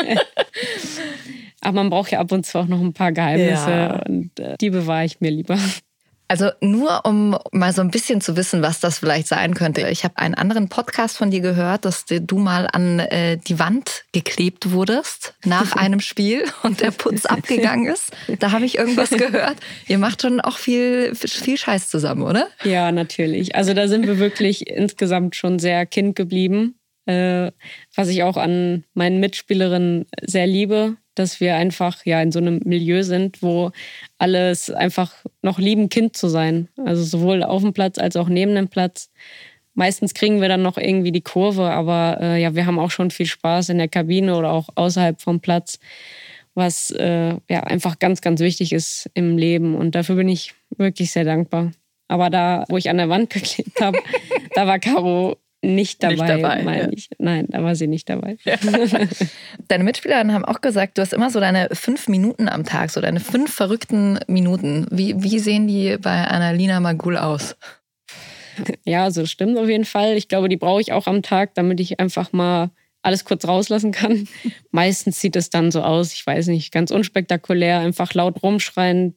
aber man braucht ja ab und zu auch noch ein paar Geheimnisse ja. und äh, die bewahre ich mir lieber. Also nur um mal so ein bisschen zu wissen, was das vielleicht sein könnte. Ich habe einen anderen Podcast von dir gehört, dass du mal an äh, die Wand geklebt wurdest nach (laughs) einem Spiel und der Putz (laughs) abgegangen ist. Da habe ich irgendwas gehört. Ihr macht schon auch viel, viel Scheiß zusammen, oder? Ja, natürlich. Also da sind wir wirklich insgesamt schon sehr kind geblieben. Äh, was ich auch an meinen Mitspielerinnen sehr liebe dass wir einfach ja in so einem Milieu sind, wo alles einfach noch lieben, Kind zu sein. Also sowohl auf dem Platz als auch neben dem Platz. Meistens kriegen wir dann noch irgendwie die Kurve, aber äh, ja, wir haben auch schon viel Spaß in der Kabine oder auch außerhalb vom Platz, was äh, ja einfach ganz, ganz wichtig ist im Leben. Und dafür bin ich wirklich sehr dankbar. Aber da, wo ich an der Wand geklebt habe, (laughs) da war Caro nicht dabei, nicht dabei meine ja. ich. Nein, da war sie nicht dabei. Ja. (laughs) Deine Mitspielerinnen haben auch gesagt, du hast immer so deine fünf Minuten am Tag, so deine fünf verrückten Minuten. Wie, wie sehen die bei Annalina Magul aus? Ja, also stimmt auf jeden Fall. Ich glaube, die brauche ich auch am Tag, damit ich einfach mal alles kurz rauslassen kann. (laughs) Meistens sieht es dann so aus, ich weiß nicht, ganz unspektakulär, einfach laut rumschreien,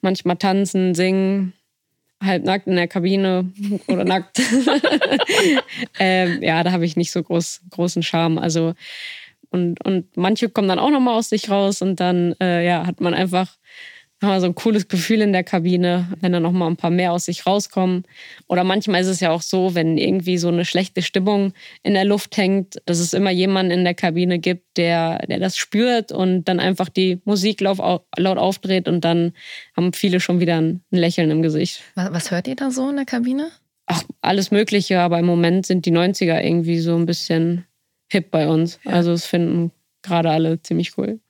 manchmal tanzen, singen, halbnackt in der Kabine oder nackt. (laughs) ähm, ja, da habe ich nicht so groß, großen Charme. Also und, und manche kommen dann auch nochmal aus sich raus und dann äh, ja, hat man einfach nochmal so ein cooles Gefühl in der Kabine, wenn dann nochmal ein paar mehr aus sich rauskommen. Oder manchmal ist es ja auch so, wenn irgendwie so eine schlechte Stimmung in der Luft hängt, dass es immer jemanden in der Kabine gibt, der, der das spürt und dann einfach die Musik laut, laut aufdreht und dann haben viele schon wieder ein Lächeln im Gesicht. Was hört ihr da so in der Kabine? Ach, alles Mögliche, aber im Moment sind die 90er irgendwie so ein bisschen hip bei uns. Ja. Also es finden gerade alle ziemlich cool.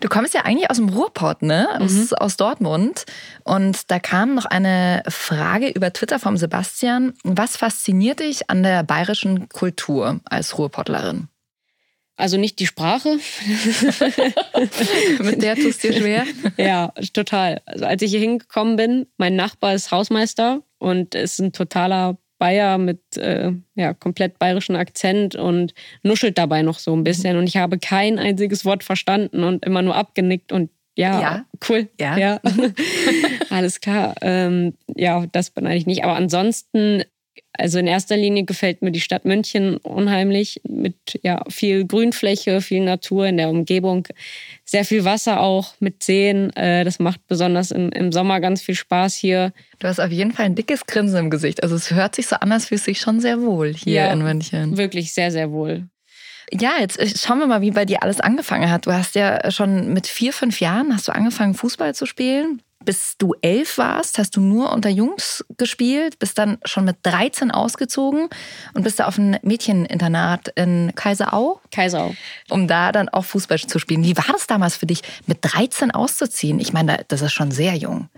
Du kommst ja eigentlich aus dem Ruhrpott, ne? Aus, mhm. aus Dortmund. Und da kam noch eine Frage über Twitter vom Sebastian. Was fasziniert dich an der bayerischen Kultur als Ruhrpottlerin? Also nicht die Sprache. (laughs) Mit der tust du dir schwer? (laughs) ja, total. Also als ich hier hingekommen bin, mein Nachbar ist Hausmeister und ist ein totaler Bayer mit äh, ja, komplett bayerischen Akzent und nuschelt dabei noch so ein bisschen. Und ich habe kein einziges Wort verstanden und immer nur abgenickt und ja, ja. cool. Ja. ja. (laughs) Alles klar. Ähm, ja, das beneide ich nicht. Aber ansonsten Also in erster Linie gefällt mir die Stadt München unheimlich mit ja, viel Grünfläche, viel Natur in der Umgebung, sehr viel Wasser auch mit Seen. Äh, das macht besonders im, im Sommer ganz viel Spaß hier. Du hast auf jeden Fall ein dickes Grinsen im Gesicht. Also es hört sich so an, als fühlst du dich schon sehr wohl hier Ja. in München. Wirklich sehr, sehr wohl. Ja, jetzt äh, schauen wir mal, wie bei dir alles angefangen hat. Du hast ja schon mit vier, fünf Jahren hast du angefangen, Fußball zu spielen. Bis du elf warst, hast du nur unter Jungs gespielt, bist dann schon mit 13 ausgezogen und bist da auf ein Mädcheninternat in Kaiserau, Kaiserau. um da dann auch Fußball zu spielen. Wie war das damals für dich, mit 13 auszuziehen? Ich meine, da- das ist schon sehr jung.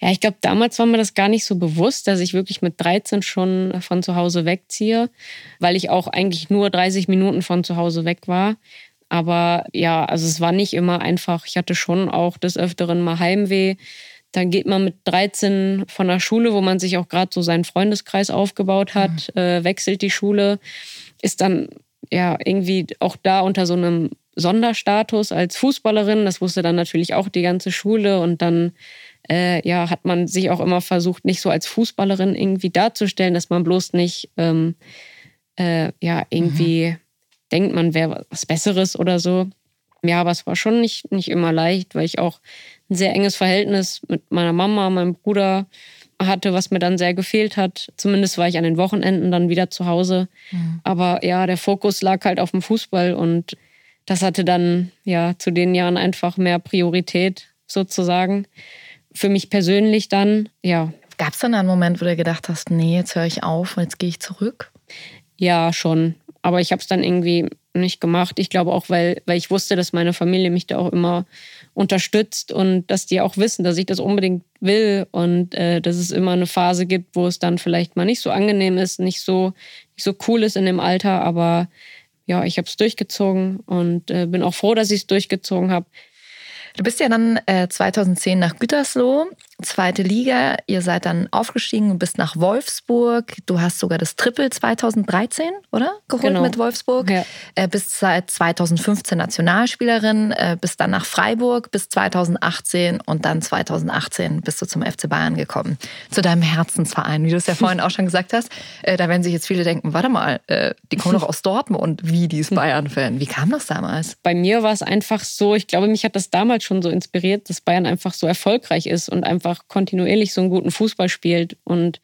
Ja, ich glaube, damals war mir das gar nicht so bewusst, dass ich wirklich mit 13 schon von zu Hause wegziehe, weil ich auch eigentlich nur 30 Minuten von zu Hause weg war. Aber ja, also es war nicht immer einfach. Ich hatte schon auch des Öfteren mal Heimweh. Dann geht man mit 13 von der Schule, wo man sich auch gerade so seinen Freundeskreis aufgebaut hat, äh, wechselt die Schule, ist dann ja irgendwie auch da unter so einem Sonderstatus als Fußballerin. Das wusste dann natürlich auch die ganze Schule und dann äh, ja, hat man sich auch immer versucht, nicht so als Fußballerin irgendwie darzustellen, dass man bloß nicht ähm, äh, ja, irgendwie denkt, man wäre was Besseres oder so. Ja, aber es war schon nicht, nicht immer leicht, weil ich auch ein sehr enges Verhältnis mit meiner Mama, meinem Bruder hatte, was mir dann sehr gefehlt hat. Zumindest war ich an den Wochenenden dann wieder zu Hause. Aber ja, der Fokus lag halt auf dem Fußball und das hatte dann ja zu den Jahren einfach mehr Priorität sozusagen. Für mich persönlich dann, ja, Gab es dann einen Moment, wo du gedacht hast, nee, jetzt höre ich auf und jetzt gehe ich zurück? ja, schon. Aber ich habe es dann irgendwie nicht gemacht. Ich glaube auch, weil, weil ich wusste, dass meine Familie mich da auch immer unterstützt und dass die auch wissen, dass ich das unbedingt will und äh, dass es immer eine Phase gibt, wo es dann vielleicht mal nicht so angenehm ist, nicht so, nicht so cool ist in dem Alter. Aber ja, ich habe es durchgezogen und äh, bin auch froh, dass ich es durchgezogen habe. Du bist ja dann äh, 2010 nach Gütersloh, zweite Liga. Ihr seid dann aufgestiegen und bist nach Wolfsburg. Du hast sogar das Triple 2013, oder? Geholt Genau. mit Wolfsburg. Ja. Äh, bist seit 2015 Nationalspielerin, äh, bist dann nach Freiburg bis 2018 und dann 2018 bist du zum FC Bayern gekommen. Zu deinem Herzensverein, wie du es ja vorhin auch schon gesagt hast. Äh, da werden sich jetzt viele denken, warte mal, äh, die kommen doch aus Dortmund. Wie, die ist Bayern-Fan. Wie kam das damals? bei mir war es einfach so, ich glaube, mich hat das damals schon so inspiriert, dass Bayern einfach so erfolgreich ist und einfach kontinuierlich so einen guten Fußball spielt. Und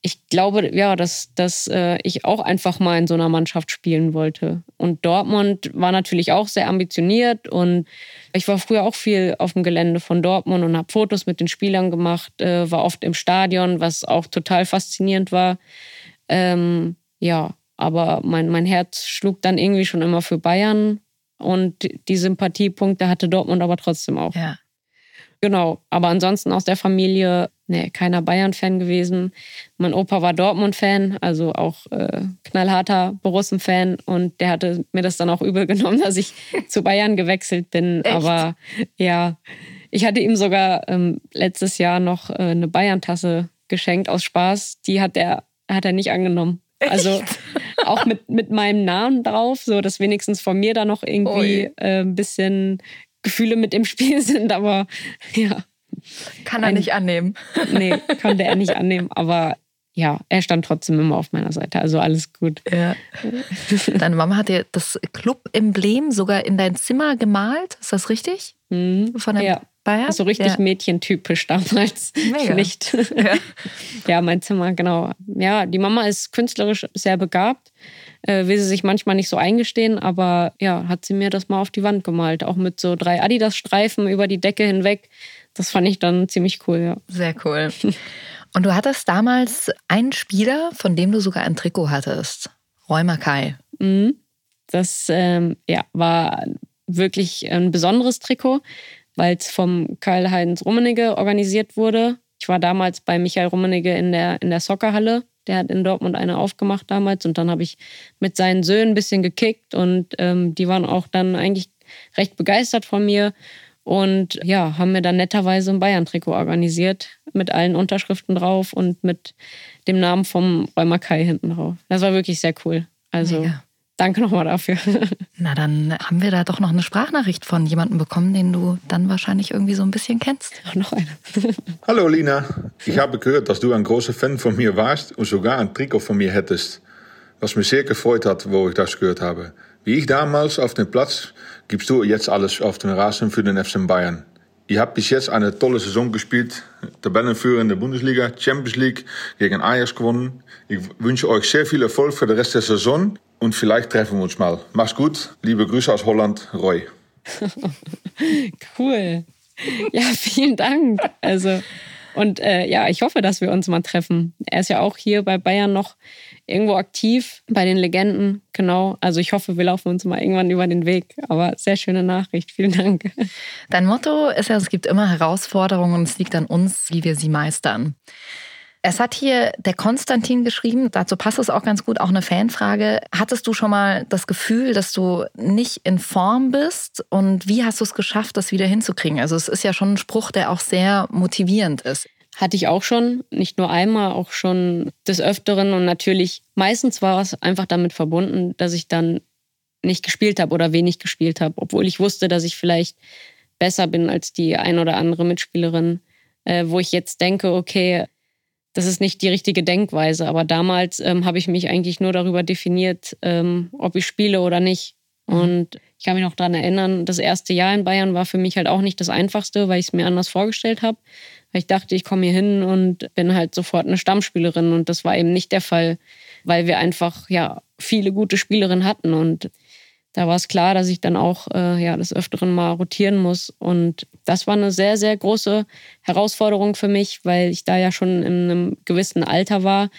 ich glaube, ja, dass, dass äh, ich auch einfach mal in so einer Mannschaft spielen wollte. Und Dortmund war natürlich auch sehr ambitioniert und ich war früher auch viel auf dem Gelände von Dortmund und habe Fotos mit den Spielern gemacht, äh, war oft im Stadion, was auch total faszinierend war. Ähm, ja, aber mein, mein Herz schlug dann irgendwie schon immer für Bayern und die Sympathiepunkte hatte Dortmund aber trotzdem auch. Ja. Genau, aber ansonsten aus der Familie, nee, keiner Bayern-Fan gewesen. Mein Opa war Dortmund-Fan, also auch äh, knallharter Borussen-Fan und der hatte mir das dann auch übel genommen, (laughs) dass ich zu Bayern gewechselt bin. Echt? Aber ja, ich hatte ihm sogar ähm, letztes Jahr noch äh, eine Bayern-Tasse geschenkt aus Spaß. Die hat er, hat er nicht angenommen. Also auch mit, mit meinem Namen drauf, so dass wenigstens von mir da noch irgendwie äh, ein bisschen Gefühle mit im Spiel (laughs) sind. Aber ja, Kann er Ein- nicht annehmen. (laughs) nee, konnte er nicht annehmen. Aber ja, er stand trotzdem immer auf meiner Seite. Also alles gut. Ja. (laughs) Deine Mama hat dir das Club-Emblem sogar in dein Zimmer gemalt. Ist das richtig? Mhm. Von der Ja. Bayern? So richtig Ja. mädchentypisch damals. Mega. Nicht. Ja. Ja, mein Zimmer, genau. Ja, die Mama ist künstlerisch sehr begabt. Äh, will sie sich manchmal nicht so eingestehen, aber ja, hat sie mir das mal auf die Wand gemalt. Auch mit so drei Adidas-Streifen über die Decke hinweg. Das fand ich dann ziemlich cool, ja. Sehr cool. (laughs) Und du hattest damals einen Spieler, von dem du sogar ein Trikot hattest. Roy Mackay. Mhm. Das ähm, ja, war wirklich ein besonderes Trikot, weil es vom Karl-Heinz Rummenigge organisiert wurde. Ich war damals bei Michael Rummenigge in der, in der Soccerhalle. Der hat in Dortmund eine aufgemacht damals und dann habe ich mit seinen Söhnen ein bisschen gekickt und ähm, die waren auch dann eigentlich recht begeistert von mir und ja, haben mir dann netterweise ein Bayern-Trikot organisiert mit allen Unterschriften drauf und mit dem Namen vom Roy Mackay hinten drauf. Das war wirklich sehr cool. Also Mega. Danke nochmal dafür. (laughs) Na, dann haben wir da doch noch eine Sprachnachricht von jemandem bekommen, den du dann wahrscheinlich irgendwie so ein bisschen kennst. Ach, noch eine. (laughs) Hallo Lina, ich habe gehört, dass du ein großer Fan von mir warst und sogar ein Trikot von mir hättest. Was mir sehr gefreut hat, wo ich das gehört habe. Wie ich damals auf dem Platz, gibst du jetzt alles auf den Rasen für den FC Bayern. Ihr habt bis jetzt eine tolle Saison gespielt, Tabellenführer in der Bundesliga, Champions League gegen Ajax gewonnen. Ich wünsche euch sehr viel Erfolg für den Rest der Saison und vielleicht treffen wir uns mal. Mach's gut, liebe Grüße aus Holland, Roy. (laughs) cool. Ja, vielen Dank. Also und äh, ja, ich hoffe, dass wir uns mal treffen. Er ist ja auch hier bei Bayern noch irgendwo aktiv, bei den Legenden. Genau. Also ich hoffe, wir laufen uns mal irgendwann über den Weg. Aber sehr schöne Nachricht. Vielen Dank. Dein Motto ist ja, es gibt immer Herausforderungen und es liegt an uns, wie wir sie meistern. Es hat hier der Konstantin geschrieben, dazu passt es auch ganz gut, auch eine Fanfrage. Hattest du schon mal das Gefühl, dass du nicht in Form bist und wie hast du es geschafft, das wieder hinzukriegen? Also es ist ja schon ein Spruch, der auch sehr motivierend ist. Hatte ich auch schon, nicht nur einmal, auch schon des Öfteren und natürlich meistens war es einfach damit verbunden, dass ich dann nicht gespielt habe oder wenig gespielt habe, obwohl ich wusste, dass ich vielleicht besser bin als die ein oder andere Mitspielerin, äh, wo ich jetzt denke, okay, das ist nicht die richtige Denkweise. Aber damals ähm, habe ich mich eigentlich nur darüber definiert, ähm, ob ich spiele oder nicht. Mhm. Und ich kann mich noch daran erinnern, das erste Jahr in Bayern war für mich halt auch nicht das Einfachste, weil ich es mir anders vorgestellt habe. Weil ich dachte, ich komme hier hin und bin halt sofort eine Stammspielerin. Und das war eben nicht der Fall, weil wir einfach ja viele gute Spielerinnen hatten. Und da war es klar, dass ich dann auch äh, ja, des Öfteren mal rotieren muss. Und das war eine sehr, sehr große Herausforderung für mich, weil ich da ja schon in einem gewissen Alter war,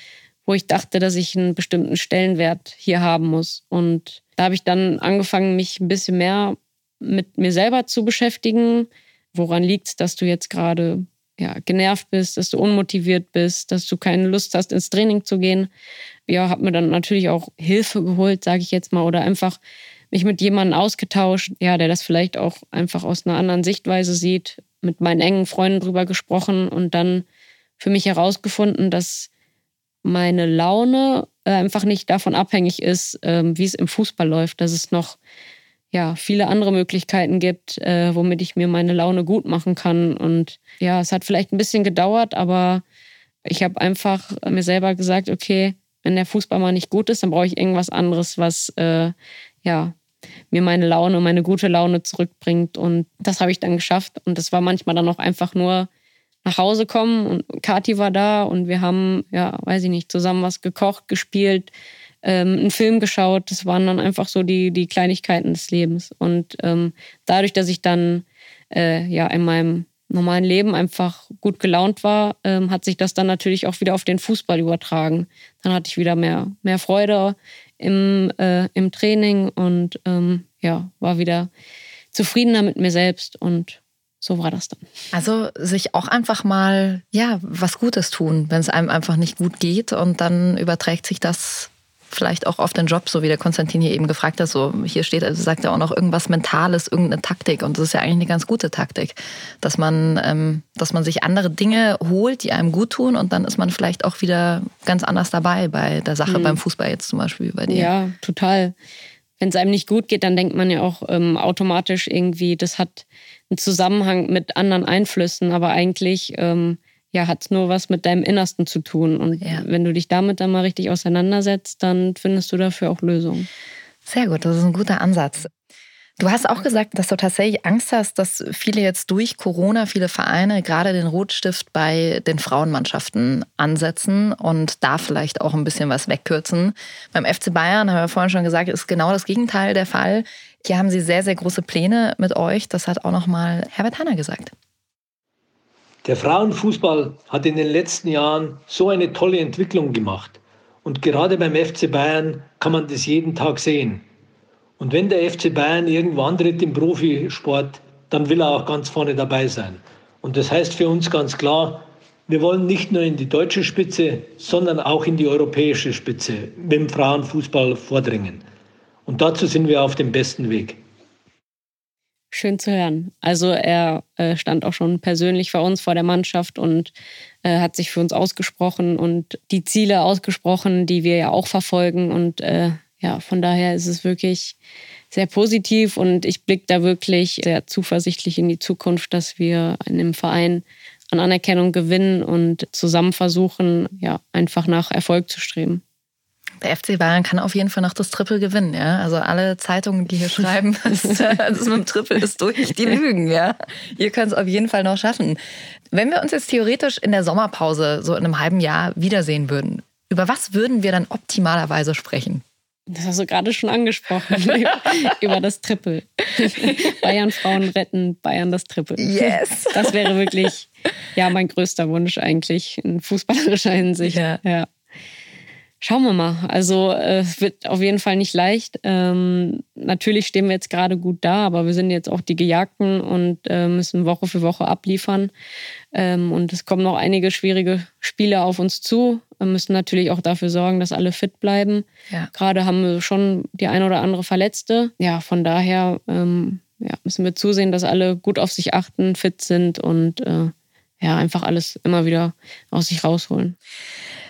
wo ich dachte, dass ich einen bestimmten Stellenwert hier haben muss. Und da habe ich dann angefangen, mich ein bisschen mehr mit mir selber zu beschäftigen. Woran liegt es, dass du jetzt gerade ja, genervt bist, dass du unmotiviert bist, dass du keine Lust hast, ins Training zu gehen? Ja, habe mir dann natürlich auch Hilfe geholt, sage ich jetzt mal, oder einfach mich mit jemandem ausgetauscht, ja, der das vielleicht auch einfach aus einer anderen Sichtweise sieht, mit meinen engen Freunden drüber gesprochen und dann für mich herausgefunden, dass meine Laune äh, einfach nicht davon abhängig ist, ähm, wie es im Fußball läuft, dass es noch ja, viele andere Möglichkeiten gibt, äh, womit ich mir meine Laune gut machen kann. Und ja, es hat vielleicht ein bisschen gedauert, aber ich habe einfach mir selber gesagt, okay, wenn der Fußball mal nicht gut ist, dann brauche ich irgendwas anderes, was äh, ja mir meine Laune, meine gute Laune zurückbringt. Und das habe ich dann geschafft. Und das war manchmal dann auch einfach nur nach Hause kommen und Kathi war da und wir haben, ja, weiß ich nicht, zusammen was gekocht, gespielt, ähm, einen Film geschaut. Das waren dann einfach so die, die Kleinigkeiten des Lebens. Und ähm, dadurch, dass ich dann äh, ja in meinem normalen Leben einfach gut gelaunt war, ähm, hat sich das dann natürlich auch wieder auf den Fußball übertragen. Dann hatte ich wieder mehr, mehr Freude im, äh, im Training und ähm, ja, war wieder zufriedener mit mir selbst und so war das dann. Also sich auch einfach mal ja was Gutes tun, wenn es einem einfach nicht gut geht und dann überträgt sich das vielleicht auch auf den Job, so wie der Konstantin hier eben gefragt hat. So hier steht, also sagt er auch noch irgendwas Mentales, irgendeine Taktik und das ist ja eigentlich eine ganz gute Taktik, dass man, ähm, dass man sich andere Dinge holt, die einem gut tun und dann ist man vielleicht auch wieder ganz anders dabei bei der Sache mhm. beim Fußball jetzt zum Beispiel bei dir. Ja, total. Wenn es einem nicht gut geht, dann denkt man ja auch ähm, automatisch irgendwie, das hat einen Zusammenhang mit anderen Einflüssen, aber eigentlich ähm, ja, hat es nur was mit deinem Innersten zu tun. Und ja. wenn du dich damit dann mal richtig auseinandersetzt, dann findest du dafür auch Lösungen. Sehr gut, das ist ein guter Ansatz. Du hast auch gesagt, dass du tatsächlich Angst hast, dass viele jetzt durch Corona, viele Vereine gerade den Rotstift bei den Frauenmannschaften ansetzen und da vielleicht auch ein bisschen was wegkürzen. Beim FC Bayern, haben wir vorhin schon gesagt, ist genau das Gegenteil der Fall. Hier haben sie sehr, sehr große Pläne mit euch. Das hat auch nochmal Herbert Hanner gesagt. Der Frauenfußball hat in den letzten Jahren so eine tolle Entwicklung gemacht. Und gerade beim FC Bayern kann man das jeden Tag sehen. Und wenn der FC Bayern irgendwo antritt im Profisport, dann will er auch ganz vorne dabei sein. Und das heißt für uns ganz klar, wir wollen nicht nur in die deutsche Spitze, sondern auch in die europäische Spitze mit dem Frauenfußball vordringen. Und dazu sind wir auf dem besten Weg. Schön zu hören. Also er äh, stand auch schon persönlich vor uns, vor der Mannschaft und äh, hat sich für uns ausgesprochen und die Ziele ausgesprochen, die wir ja auch verfolgen. Und äh, ja, von daher ist es wirklich sehr positiv und ich blicke da wirklich sehr zuversichtlich in die Zukunft, dass wir in dem Verein an Anerkennung gewinnen und zusammen versuchen, ja, einfach nach Erfolg zu streben. Der FC Bayern kann auf jeden Fall noch das Triple gewinnen, ja. Also alle Zeitungen, die hier schreiben, (laughs) das, das mit dem Triple ist durch, die lügen, ja. Ihr könnt es auf jeden Fall noch schaffen. Wenn wir uns jetzt theoretisch in der Sommerpause so in einem halben Jahr wiedersehen würden, über was würden wir dann optimalerweise sprechen? Das hast du gerade schon angesprochen, (laughs) über das Triple. (laughs) Bayern Frauen retten, Bayern das Triple. Yes. Das wäre wirklich ja mein größter Wunsch eigentlich in fußballerischer Hinsicht. Ja. ja. Schauen wir mal. Also äh, es wird auf jeden Fall nicht leicht. Ähm, natürlich stehen wir jetzt gerade gut da, aber wir sind jetzt auch die Gejagten und äh, müssen Woche für Woche abliefern. Ähm, und es kommen noch einige schwierige Spiele auf uns zu. Wir müssen natürlich auch dafür sorgen, dass alle fit bleiben. Ja. Gerade haben wir schon die ein oder andere Verletzte. Ja, von daher ähm, ja, müssen wir zusehen, dass alle gut auf sich achten, fit sind und äh, ja, einfach alles immer wieder aus sich rausholen.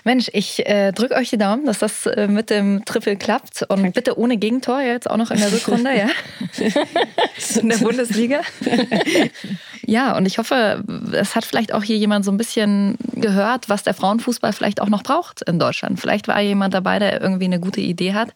Mensch, ich äh, drücke euch die Daumen, dass das äh, mit dem Triple klappt. Und Danke. bitte ohne Gegentor, jetzt auch noch in der Rückrunde, ja. (laughs) in der Bundesliga. (laughs) ja, und ich hoffe, es hat vielleicht auch hier jemand so ein bisschen gehört, was der Frauenfußball vielleicht auch noch braucht in Deutschland. Vielleicht war jemand dabei, der irgendwie eine gute Idee hat.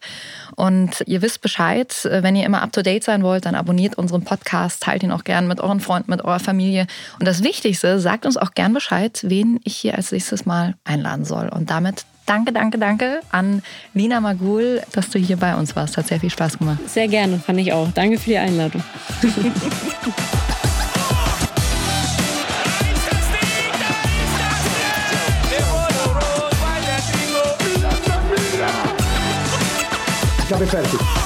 Und ihr wisst Bescheid, wenn ihr immer up to date sein wollt, dann abonniert unseren Podcast, teilt ihn auch gern mit euren Freunden, mit eurer Familie. Und das Wichtigste, sagt uns auch gern Bescheid, wen ich hier als nächstes Mal einladen soll. Und damit danke, danke, danke an Lina Magul, dass du hier bei uns warst. Hat sehr viel Spaß gemacht. Sehr gerne, fand ich auch. Danke für die Einladung. (laughs) Ich habe fertig.